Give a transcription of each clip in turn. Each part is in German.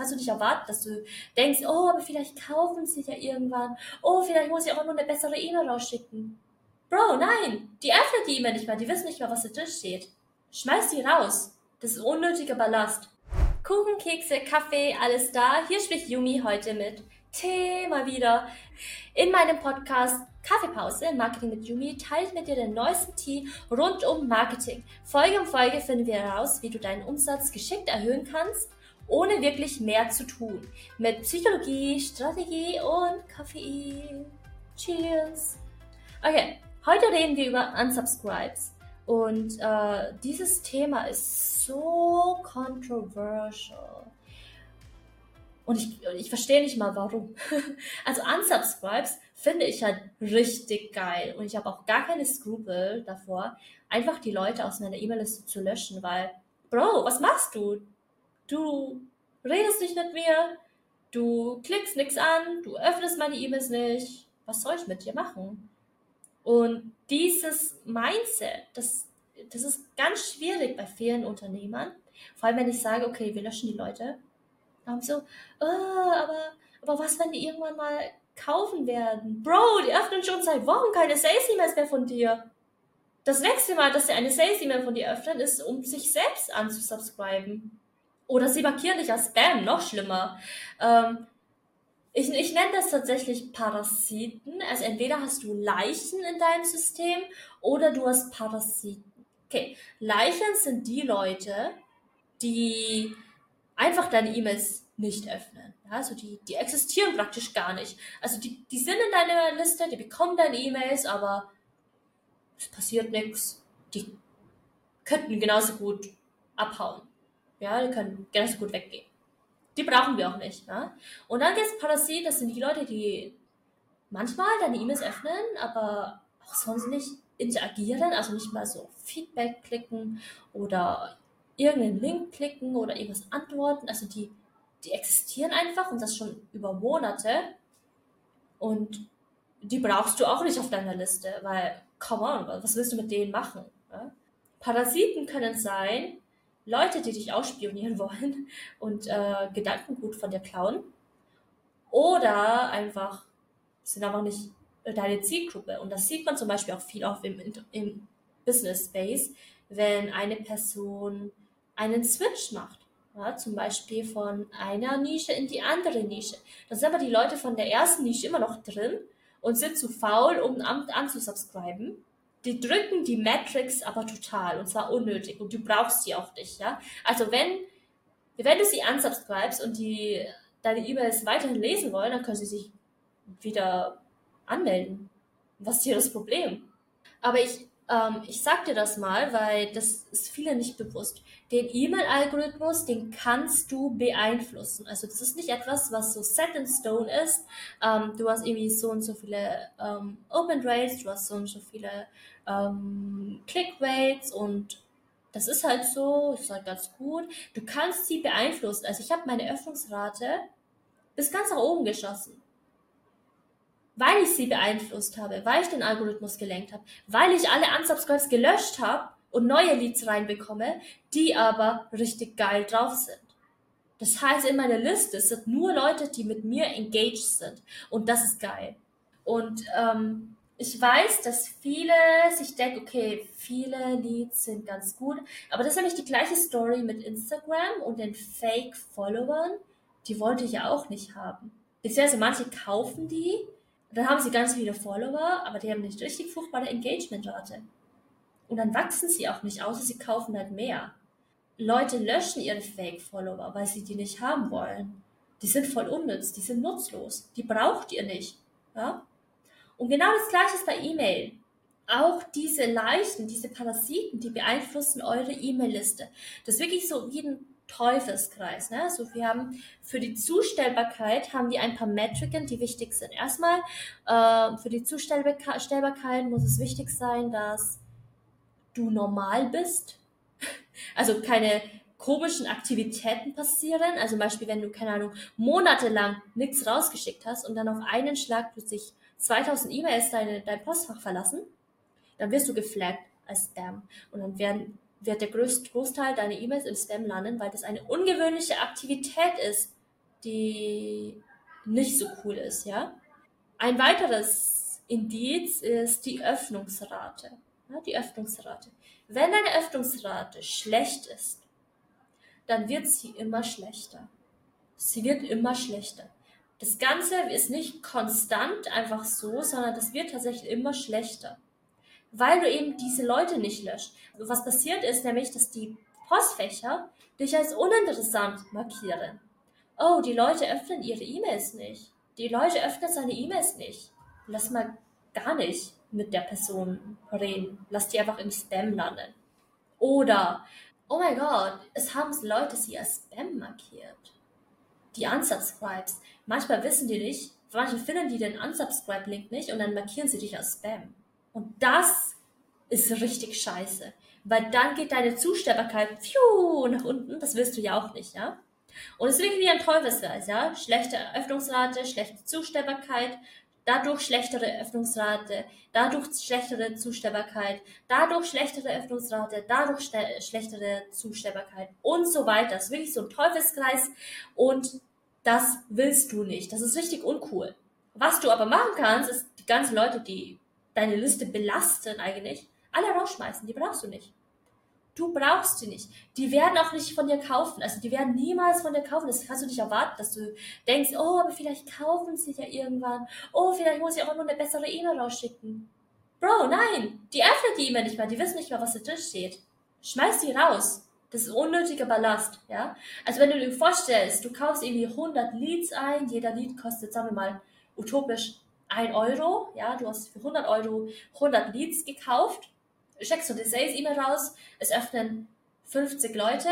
kannst du nicht erwarten, dass du denkst, oh, aber vielleicht kaufen sie ja irgendwann. Oh, vielleicht muss ich auch nur eine bessere E-Mail rausschicken. Bro, nein, die öffnen die E-Mail nicht mal, die wissen nicht mal, was da drin steht. Schmeiß die raus. Das ist unnötiger Ballast. Kuchen, Kekse, Kaffee, alles da. Hier spricht Yumi heute mit Tee mal wieder. In meinem Podcast Kaffeepause Marketing mit Yumi teile ich mit dir den neuesten Tee rund um Marketing. Folge um Folge finden wir heraus, wie du deinen Umsatz geschickt erhöhen kannst, ohne wirklich mehr zu tun. Mit Psychologie, Strategie und Kaffee. Cheers! Okay, heute reden wir über Unsubscribes. Und äh, dieses Thema ist so controversial. Und ich, ich verstehe nicht mal warum. Also Unsubscribes finde ich halt richtig geil. Und ich habe auch gar keine Skrupel davor, einfach die Leute aus meiner E-Mail-Liste zu löschen, weil, Bro, was machst du? Du redest nicht mit mir, du klickst nichts an, du öffnest meine E-Mails nicht. Was soll ich mit dir machen? Und dieses Mindset, das, das ist ganz schwierig bei vielen Unternehmern. Vor allem, wenn ich sage, okay, wir löschen die Leute. Dann so, oh, aber, aber was, wenn die irgendwann mal kaufen werden? Bro, die öffnen schon seit Wochen keine Sales-E-Mails mehr von dir. Das nächste Mal, dass sie eine Sales-E-Mail von dir öffnen, ist, um sich selbst anzusubscriben. Oder sie markieren dich als Spam, noch schlimmer. Ähm, ich, ich nenne das tatsächlich Parasiten. Also entweder hast du Leichen in deinem System oder du hast Parasiten. Okay, Leichen sind die Leute, die einfach deine E-Mails nicht öffnen. Ja, also die, die existieren praktisch gar nicht. Also die, die sind in deiner Liste, die bekommen deine E-Mails, aber es passiert nichts. Die könnten genauso gut abhauen. Ja, die können genauso gut weggehen. Die brauchen wir auch nicht. Ja? Und dann gibt es Parasit, das sind die Leute, die manchmal deine E-Mails öffnen, aber auch sonst nicht interagieren, also nicht mal so Feedback klicken oder irgendeinen Link klicken oder irgendwas antworten. Also die, die existieren einfach und das schon über Monate. Und die brauchst du auch nicht auf deiner Liste, weil, come on, was willst du mit denen machen? Ja? Parasiten können sein, Leute, die dich ausspionieren wollen und äh, Gedankengut von dir klauen. Oder einfach sind einfach nicht deine Zielgruppe. Und das sieht man zum Beispiel auch viel auf im, im Business Space, wenn eine Person einen Switch macht. Ja, zum Beispiel von einer Nische in die andere Nische. Da sind aber die Leute von der ersten Nische immer noch drin und sind zu faul, um Amt anzusubscriben die drücken die Metrics aber total und zwar unnötig und du brauchst sie auch nicht, ja. Also wenn, wenn du sie unsubscribest und die deine E-Mails weiterhin lesen wollen, dann können sie sich wieder anmelden. Was ist hier das Problem? Aber ich ähm, ich sag dir das mal, weil das ist vielen nicht bewusst. Den E-Mail-Algorithmus, den kannst du beeinflussen. Also das ist nicht etwas, was so set in stone ist. Ähm, du hast irgendwie so und so viele ähm, Open Rates, du hast so und so viele ähm, Click Rates und das ist halt so, ist halt ganz gut. Du kannst sie beeinflussen. Also ich habe meine Öffnungsrate bis ganz nach oben geschossen weil ich sie beeinflusst habe, weil ich den Algorithmus gelenkt habe, weil ich alle Unsubscribes gelöscht habe und neue Leads reinbekomme, die aber richtig geil drauf sind. Das heißt, in meiner Liste sind nur Leute, die mit mir engaged sind. Und das ist geil. Und ähm, ich weiß, dass viele sich denken, okay, viele Leads sind ganz gut. Aber das ist nämlich die gleiche Story mit Instagram und den Fake-Followern. Die wollte ich ja auch nicht haben. Beziehungsweise manche kaufen die, dann haben sie ganz viele Follower, aber die haben nicht richtig fruchtbare Engagementrate. Und dann wachsen sie auch nicht, außer sie kaufen halt mehr. Leute löschen ihre Fake-Follower, weil sie die nicht haben wollen. Die sind voll unnütz, die sind nutzlos, die braucht ihr nicht. Ja? Und genau das gleiche ist bei E-Mail. Auch diese Leichen, diese Parasiten, die beeinflussen eure E-Mail-Liste. Das ist wirklich so wie ein Teufelskreis. Ne? Also wir haben für die Zustellbarkeit haben wir ein paar Metriken, die wichtig sind. Erstmal äh, für die Zustellbarkeit muss es wichtig sein, dass du normal bist. Also keine komischen Aktivitäten passieren. Also zum Beispiel, wenn du, keine Ahnung, monatelang nichts rausgeschickt hast und dann auf einen Schlag plötzlich 2000 E-Mails deine, dein Postfach verlassen, dann wirst du geflaggt als Spam. Und dann werden wird der größte Großteil deiner E-Mails im Spam landen, weil das eine ungewöhnliche Aktivität ist die nicht so cool ist, ja. Ein weiteres Indiz ist die Öffnungsrate. Ja, die Öffnungsrate. Wenn deine Öffnungsrate schlecht ist, dann wird sie immer schlechter. Sie wird immer schlechter. Das Ganze ist nicht konstant einfach so, sondern das wird tatsächlich immer schlechter. Weil du eben diese Leute nicht löscht. Was passiert ist nämlich, dass die Postfächer dich als uninteressant markieren. Oh, die Leute öffnen ihre E-Mails nicht. Die Leute öffnen seine E-Mails nicht. Lass mal gar nicht mit der Person reden. Lass die einfach im Spam landen. Oder, oh mein Gott, es haben Leute sie als Spam markiert. Die Unsubscribes. Manchmal wissen die nicht, manche finden die den Unsubscribe-Link nicht und dann markieren sie dich als Spam. Und das ist richtig scheiße. Weil dann geht deine Zustellbarkeit nach unten. Das willst du ja auch nicht, ja? Und es ist wirklich wie ein Teufelskreis, ja? Schlechte Öffnungsrate, schlechte Zustellbarkeit, dadurch schlechtere Öffnungsrate, dadurch schlechtere Zustellbarkeit, dadurch schlechtere Öffnungsrate, dadurch schlechtere Zustellbarkeit und so weiter. Das ist wirklich so ein Teufelskreis und das willst du nicht. Das ist richtig uncool. Was du aber machen kannst, ist die ganzen Leute, die deine Liste belasten eigentlich, alle rausschmeißen. Die brauchst du nicht. Du brauchst die nicht. Die werden auch nicht von dir kaufen. Also die werden niemals von dir kaufen. Das kannst du nicht erwarten, dass du denkst, oh, aber vielleicht kaufen sie ja irgendwann. Oh, vielleicht muss ich auch nur eine bessere E-Mail rausschicken. Bro, nein. Die öffnen die E-Mail nicht mal. Die wissen nicht mal, was da drin steht. Schmeiß die raus. Das ist unnötiger Ballast, ja. Also wenn du dir vorstellst, du kaufst irgendwie 100 Leads ein, jeder Lead kostet, sagen wir mal, utopisch 1 Euro, ja, du hast für 100 Euro 100 Leads gekauft schickst du die Sales-E-Mail raus, es öffnen 50 Leute,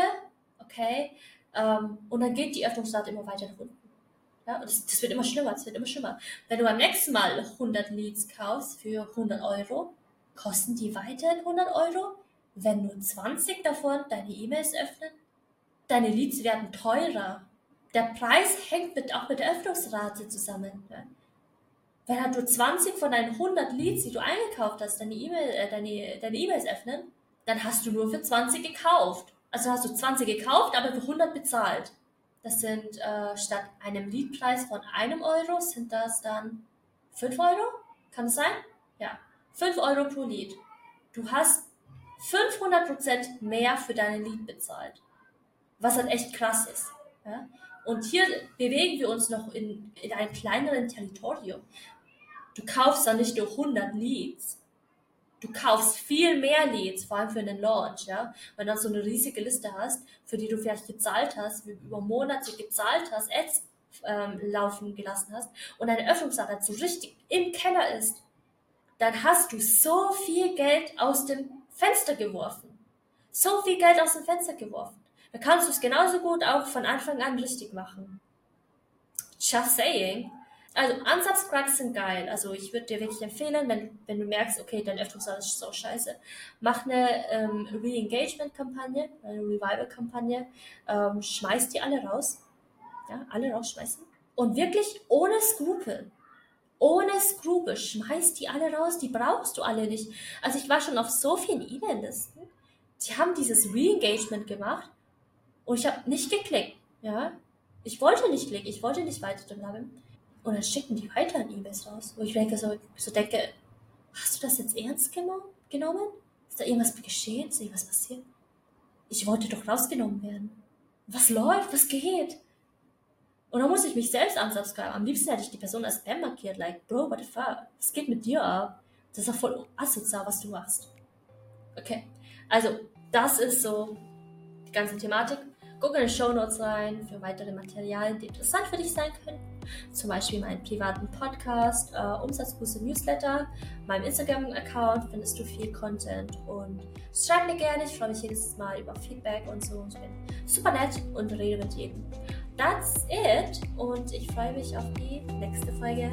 okay, ähm, und dann geht die Öffnungsrate immer weiter nach unten. Ja, und das, das wird immer schlimmer, es wird immer schlimmer. Wenn du beim nächsten Mal 100 Leads kaufst für 100 Euro, kosten die weiterhin 100 Euro, wenn nur 20 davon deine E-Mails öffnen. Deine Leads werden teurer. Der Preis hängt mit, auch mit der Öffnungsrate zusammen. Ja wenn nur 20 von deinen 100 Leads, die du eingekauft hast, deine E-Mail, äh, deine, deine E-Mails öffnen, dann hast du nur für 20 gekauft. Also hast du 20 gekauft, aber für 100 bezahlt. Das sind äh, statt einem Leadpreis von einem Euro, sind das dann 5 Euro? Kann es sein? Ja. 5 Euro pro Lead. Du hast 500% mehr für deinen Lead bezahlt. Was halt echt krass ist. Ja? Und hier bewegen wir uns noch in, in einem kleineren Territorium. Du kaufst dann nicht nur 100 Leads. Du kaufst viel mehr Leads, vor allem für einen Launch, ja. Wenn du dann so eine riesige Liste hast, für die du vielleicht gezahlt hast, über Monate gezahlt hast, Ads ähm, laufen gelassen hast und deine Öffnungsarbeit so richtig im Keller ist, dann hast du so viel Geld aus dem Fenster geworfen. So viel Geld aus dem Fenster geworfen. Da kannst du es genauso gut auch von Anfang an richtig machen. Just saying. Also Unsubscribes sind geil. Also ich würde dir wirklich empfehlen, wenn, wenn du merkst, okay, dein Öffnungszahl ist so scheiße, mach eine ähm, Re-Engagement-Kampagne, eine Revival-Kampagne, ähm, schmeiß die alle raus. Ja, alle rausschmeißen. Und wirklich ohne Skrupel. Ohne Skrupel. Schmeiß die alle raus. Die brauchst du alle nicht. Also ich war schon auf so vielen E-Mail-Listen. Die haben dieses Re-Engagement gemacht und ich habe nicht geklickt. Ja, ich wollte nicht klicken. Ich wollte nicht weiter bleiben. Und dann schicken die weiter E-Mails raus, wo ich denke, so, so denke, hast du das jetzt ernst genommen? Ist da irgendwas geschehen? Ist da irgendwas passiert? Ich wollte doch rausgenommen werden. Was läuft? Was geht? Und dann muss ich mich selbst unsubscriben. Am liebsten hätte ich die Person als Spam markiert. Like, Bro, what the fuck? Was geht mit dir ab? Das ist doch voll asozial, was du machst. Okay. Also, das ist so die ganze Thematik. Guck in die Show Notes rein für weitere Materialien, die interessant für dich sein können. Zum Beispiel meinen privaten Podcast, äh, Umsatzkurse Newsletter, meinem Instagram-Account findest du viel Content und schreib mir gerne. Ich freue mich jedes Mal über Feedback und so. Ich bin super nett und rede mit jedem. That's it und ich freue mich auf die nächste Folge.